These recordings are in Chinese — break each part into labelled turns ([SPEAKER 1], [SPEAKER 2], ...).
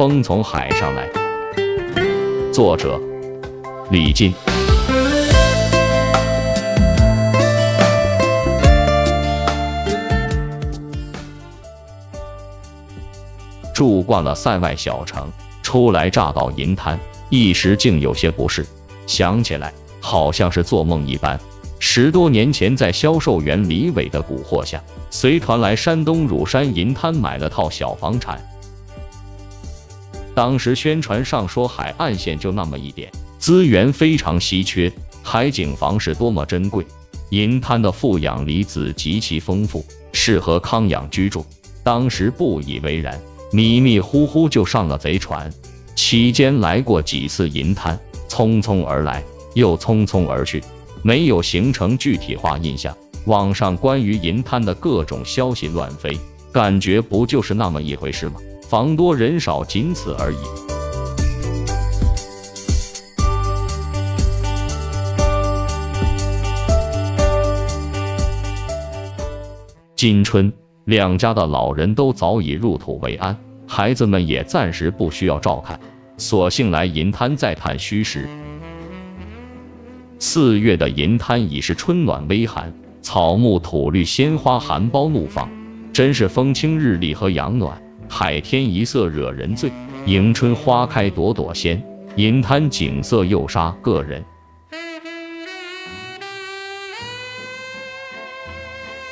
[SPEAKER 1] 风从海上来。作者：李进。住惯了塞外小城，初来乍到银滩，一时竟有些不适。想起来，好像是做梦一般。十多年前，在销售员李伟的蛊惑下，随团来山东乳山银滩买了套小房产。当时宣传上说，海岸线就那么一点，资源非常稀缺，海景房是多么珍贵。银滩的负氧离子极其丰富，适合康养居住。当时不以为然，迷迷糊糊就上了贼船。期间来过几次银滩，匆匆而来，又匆匆而去。没有形成具体化印象，网上关于银滩的各种消息乱飞，感觉不就是那么一回事吗？房多人少，仅此而已。今春，两家的老人都早已入土为安，孩子们也暂时不需要照看，索性来银滩再探虚实。四月的银滩已是春暖微寒，草木土绿，鲜花含苞怒放，真是风清日丽和阳暖，海天一色惹人醉。迎春花开朵朵鲜，银滩景色又杀个人。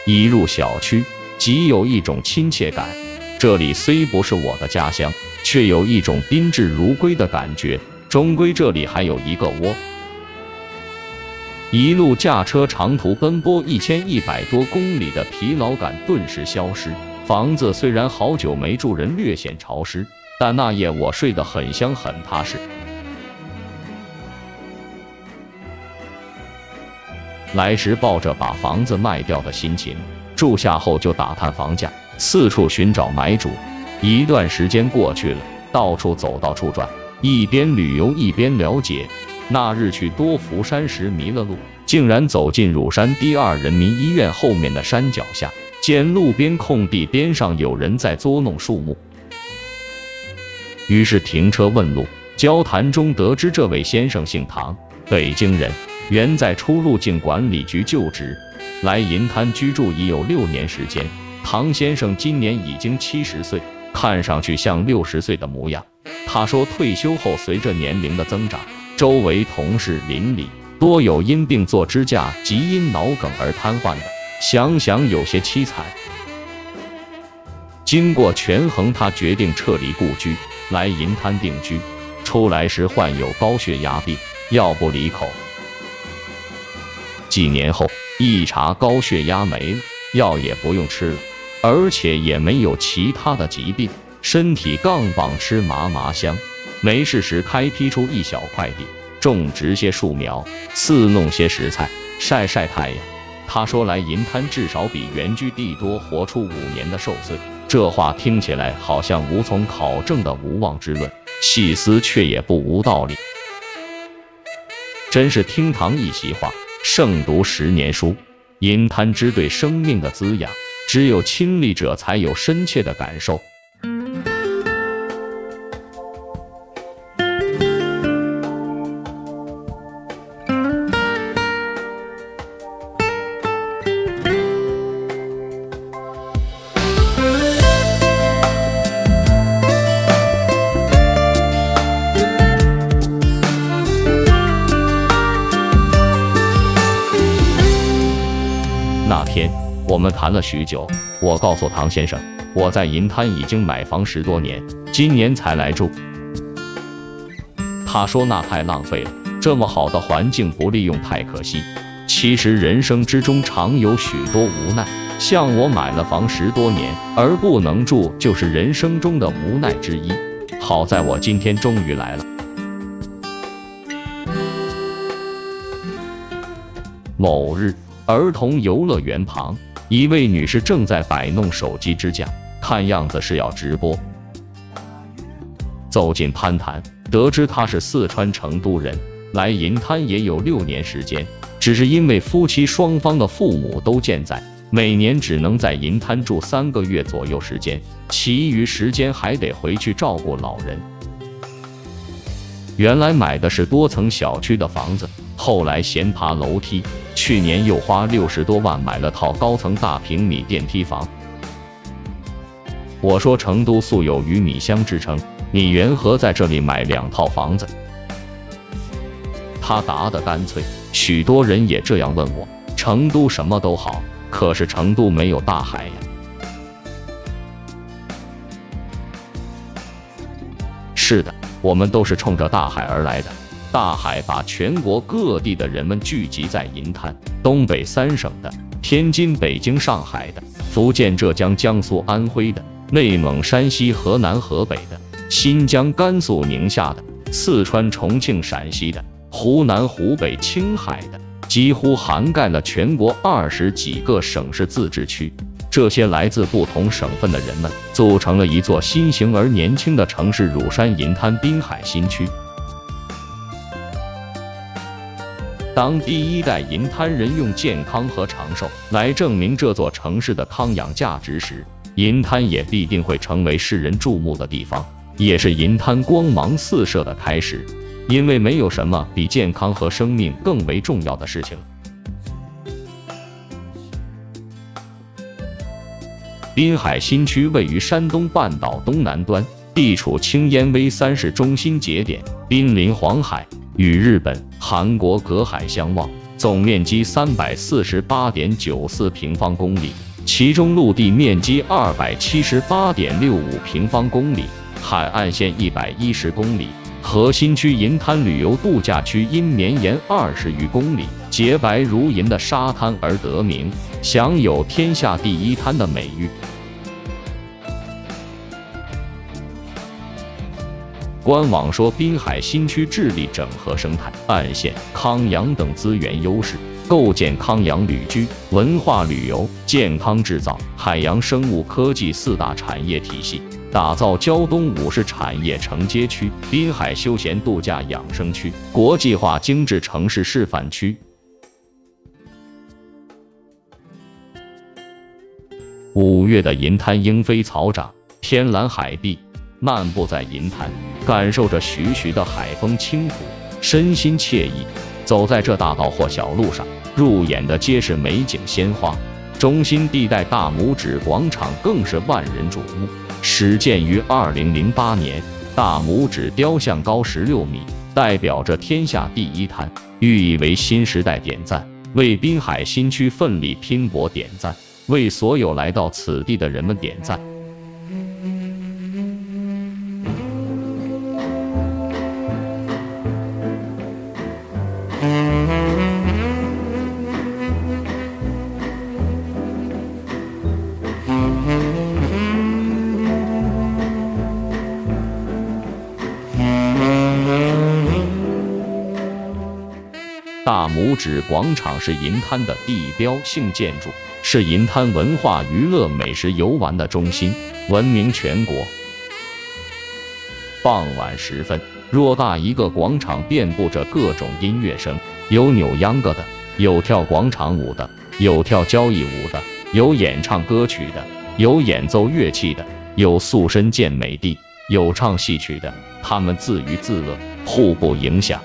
[SPEAKER 1] 一入小区，即有一种亲切感。这里虽不是我的家乡，却有一种宾至如归的感觉。终归这里还有一个窝。一路驾车长途奔波一千一百多公里的疲劳感顿时消失。房子虽然好久没住人，略显潮湿，但那夜我睡得很香很踏实。来时抱着把房子卖掉的心情，住下后就打探房价，四处寻找买主。一段时间过去了，到处走，到处转，一边旅游一边了解。那日去多福山时迷了路，竟然走进乳山第二人民医院后面的山脚下，见路边空地边上有人在作弄树木，于是停车问路。交谈中得知这位先生姓唐，北京人，原在出入境管理局就职，来银滩居住已有六年时间。唐先生今年已经七十岁，看上去像六十岁的模样。他说退休后随着年龄的增长。周围同事邻里多有因病做支架及因脑梗而瘫痪的，想想有些凄惨。经过权衡，他决定撤离故居，来银滩定居。出来时患有高血压病，药不离口。几年后一查，高血压没了，药也不用吃了，而且也没有其他的疾病，身体杠棒，吃麻麻香。没事时开辟出一小块地，种植些树苗，伺弄些食材，晒晒太阳。他说来银滩至少比原居地多活出五年的寿岁，这话听起来好像无从考证的无妄之论，细思却也不无道理。真是厅堂一席话，胜读十年书。银滩之对生命的滋养，只有亲历者才有深切的感受。我们谈了许久，我告诉唐先生，我在银滩已经买房十多年，今年才来住。他说那太浪费了，这么好的环境不利用太可惜。其实人生之中常有许多无奈，像我买了房十多年而不能住，就是人生中的无奈之一。好在我今天终于来了。某日，儿童游乐园旁。一位女士正在摆弄手机支架，看样子是要直播。走近攀谈，得知她是四川成都人，来银滩也有六年时间，只是因为夫妻双方的父母都健在，每年只能在银滩住三个月左右时间，其余时间还得回去照顾老人。原来买的是多层小区的房子，后来嫌爬楼梯，去年又花六十多万买了套高层大平米电梯房。我说成都素有鱼米乡之称，你缘何在这里买两套房子？他答得干脆。许多人也这样问我，成都什么都好，可是成都没有大海呀。是的。我们都是冲着大海而来的，大海把全国各地的人们聚集在银滩，东北三省的，天津、北京、上海的，福建、浙江、江苏、安徽的，内蒙、山西、河南、河北的，新疆、甘肃、宁夏的，四川、重庆、陕西的，湖南、湖北、青海的，几乎涵盖了全国二十几个省市自治区。这些来自不同省份的人们组成了一座新型而年轻的城市——乳山银滩滨海新区。当第一代银滩人用健康和长寿来证明这座城市的康养价值时，银滩也必定会成为世人注目的地方，也是银滩光芒四射的开始。因为没有什么比健康和生命更为重要的事情了。滨海新区位于山东半岛东南端，地处青烟微山市中心节点，濒临黄海，与日本、韩国隔海相望，总面积三百四十八点九四平方公里，其中陆地面积二百七十八点六五平方公里，海岸线一百一十公里。核心区银滩旅游度假区因绵延二十余公里、洁白如银的沙滩而得名，享有“天下第一滩”的美誉。官网说，滨海新区致力整合生态、岸线、康养等资源优势，构建康养旅居、文化旅游、健康制造、海洋生物科技四大产业体系，打造胶东五市产业承接区、滨海休闲度假养生区、国际化精致城市示范区。五月的银滩莺飞草长，天蓝海碧。漫步在银滩，感受着徐徐的海风轻拂，身心惬意。走在这大道或小路上，入眼的皆是美景鲜花。中心地带大拇指广场更是万人瞩目，始建于二零零八年。大拇指雕像高十六米，代表着天下第一滩，寓意为新时代点赞，为滨海新区奋力拼搏点赞，为所有来到此地的人们点赞。大拇指广场是银滩的地标性建筑，是银滩文化娱乐、美食游玩的中心，闻名全国。傍晚时分，偌大一个广场遍布着各种音乐声，有扭秧歌的，有跳广场舞的，有跳交谊舞的，有演唱歌曲的，有演奏乐器的，有塑身健美的，有唱戏曲的，他们自娱自乐，互不影响。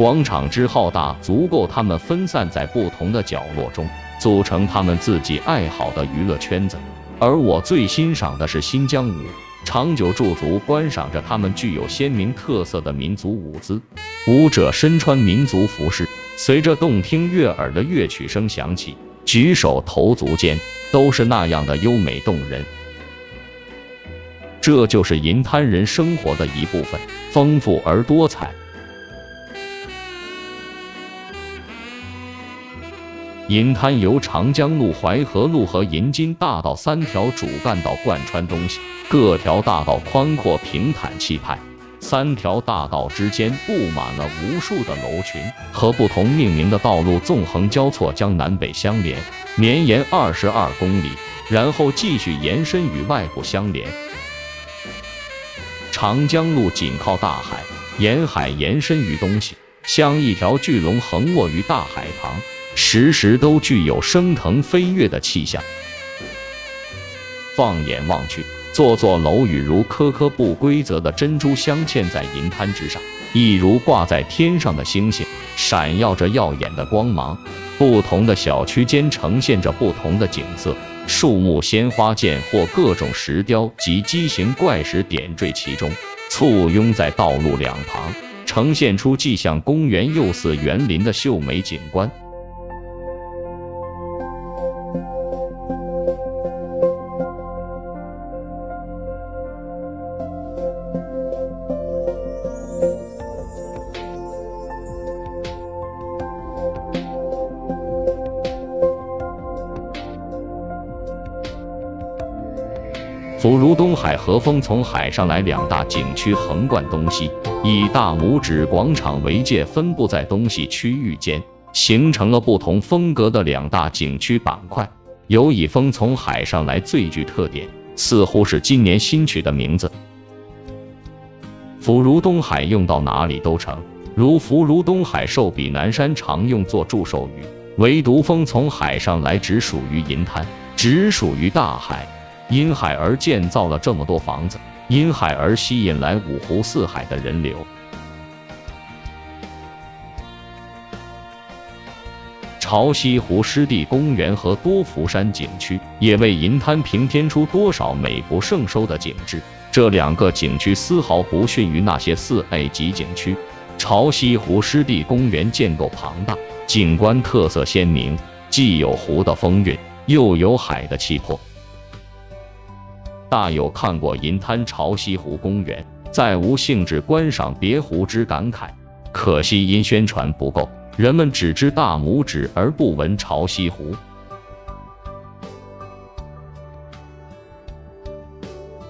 [SPEAKER 1] 广场之浩大，足够他们分散在不同的角落中，组成他们自己爱好的娱乐圈子。而我最欣赏的是新疆舞，长久驻足观赏着他们具有鲜明特色的民族舞姿。舞者身穿民族服饰，随着动听悦耳的乐曲声响起，举手投足间都是那样的优美动人。这就是银滩人生活的一部分，丰富而多彩。银滩由长江路、淮河路和银金大道三条主干道贯穿东西，各条大道宽阔平坦气派，三条大道之间布满了无数的楼群，和不同命名的道路纵横交错，将南北相连，绵延二十二公里，然后继续延伸与外部相连。长江路紧靠大海，沿海延伸于东西。像一条巨龙横卧于大海旁，时时都具有升腾飞跃的气象。放眼望去，座座楼宇如颗颗不规则的珍珠镶嵌在银滩之上，一如挂在天上的星星，闪耀着耀眼的光芒。不同的小区间呈现着不同的景色，树木、鲜花剑或各种石雕及畸形怪石点缀其中，簇拥在道路两旁，呈现出既像公园又似园林的秀美景观。福如东海和风从海上来两大景区横贯东西，以大拇指广场为界，分布在东西区域间，形成了不同风格的两大景区板块。有以风从海上来最具特点，似乎是今年新取的名字。福如东海用到哪里都成，如福如东海寿比南山常用作祝寿语，唯独风从海上来只属于银滩，只属于大海。因海而建造了这么多房子，因海而吸引来五湖四海的人流。潮汐湖湿地公园和多福山景区也为银滩平添出多少美不胜收的景致。这两个景区丝毫不逊于那些四 A 级景区。潮汐湖湿地公园建构庞大，景观特色鲜明，既有湖的风韵，又有海的气魄。大有看过银滩潮汐湖公园，再无兴致观赏别湖之感慨。可惜因宣传不够，人们只知大拇指而不闻潮汐湖。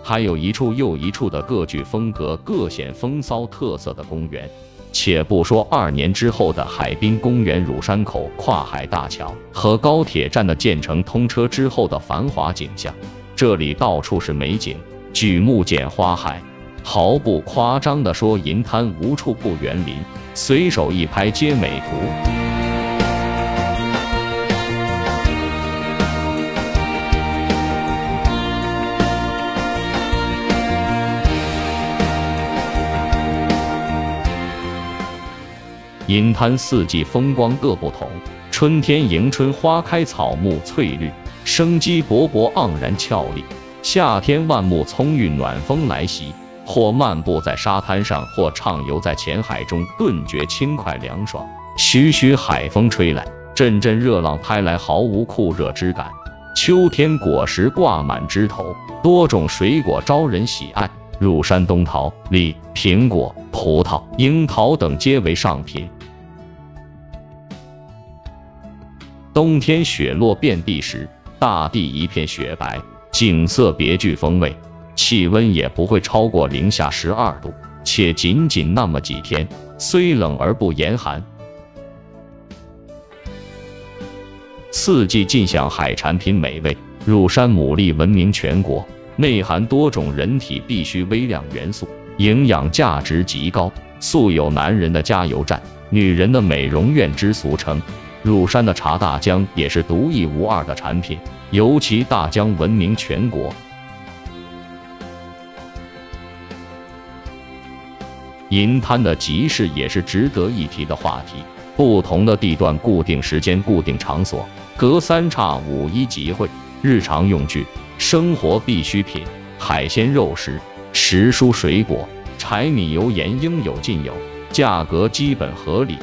[SPEAKER 1] 还有一处又一处的各具风格、各显风骚特色的公园。且不说二年之后的海滨公园乳山口跨海大桥和高铁站的建成通车之后的繁华景象。这里到处是美景，举目见花海，毫不夸张地说，银滩无处不园林，随手一拍皆美图。银滩四季风光各不同，春天迎春花开，草木翠绿。生机勃勃，盎然俏丽。夏天万木葱郁，暖风来袭，或漫步在沙滩上，或畅游在浅海中，顿觉轻快凉爽。徐徐海风吹来，阵阵热浪拍来，毫无酷热之感。秋天果实挂满枝头，多种水果招人喜爱，如山东桃、李、苹果、葡萄、樱桃等皆为上品。冬天雪落遍地时。大地一片雪白，景色别具风味，气温也不会超过零下十二度，且仅仅那么几天，虽冷而不严寒。四季尽享海产品美味，乳山牡蛎闻名全国，内含多种人体必需微量元素，营养价值极高，素有“男人的加油站，女人的美容院”之俗称。乳山的茶大江也是独一无二的产品，尤其大江闻名全国。银滩的集市也是值得一提的话题，不同的地段、固定时间、固定场所，隔三差五一集会，日常用具、生活必需品、海鲜肉食、时蔬水果、柴米油盐应有尽有，价格基本合理。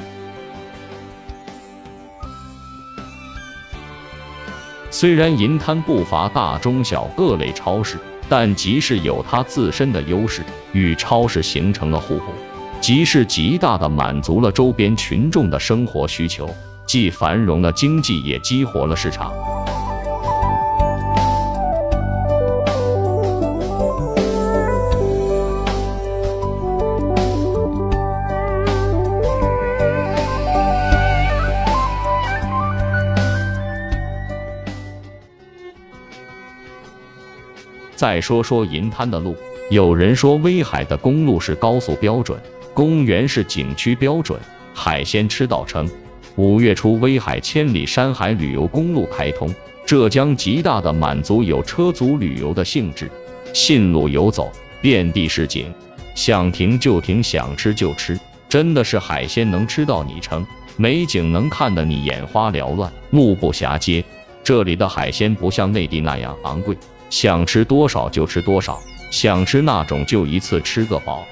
[SPEAKER 1] 虽然银滩不乏大中小各类超市，但集市有它自身的优势，与超市形成了互补。集市极大的满足了周边群众的生活需求，既繁荣了经济，也激活了市场。再说说银滩的路，有人说威海的公路是高速标准，公园是景区标准，海鲜吃到撑。五月初，威海千里山海旅游公路开通，这将极大的满足有车族旅游的性质。信路游走，遍地是景，想停就停，想吃就吃，真的是海鲜能吃到你撑，美景能看得你眼花缭乱，目不暇接。这里的海鲜不像内地那样昂贵，想吃多少就吃多少，想吃那种就一次吃个饱。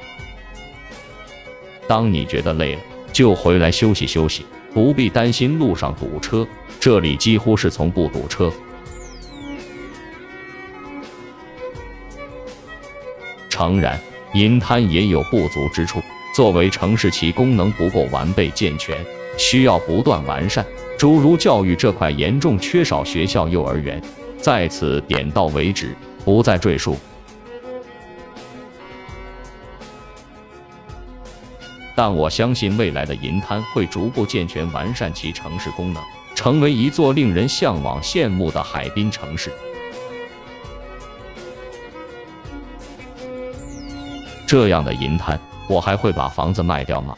[SPEAKER 1] 当你觉得累了，就回来休息休息，不必担心路上堵车，这里几乎是从不堵车。诚然，银滩也有不足之处，作为城市，其功能不够完备健全，需要不断完善。诸如教育这块严重缺少学校、幼儿园，在此点到为止，不再赘述。但我相信未来的银滩会逐步健全完善其城市功能，成为一座令人向往羡慕的海滨城市。这样的银滩，我还会把房子卖掉吗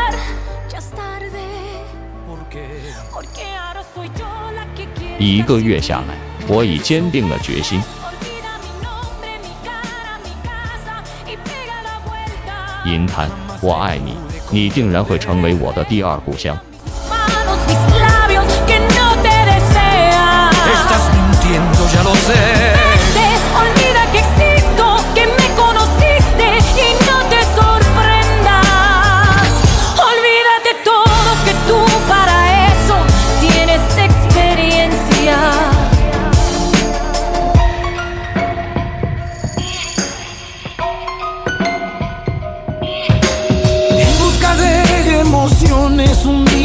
[SPEAKER 1] 一个月下来，我已坚定了决心。银滩。我爱你，你定然会成为我的第二故乡。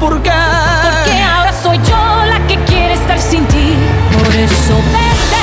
[SPEAKER 2] Porque ahora soy yo la que quiere estar sin ti. Por eso vete.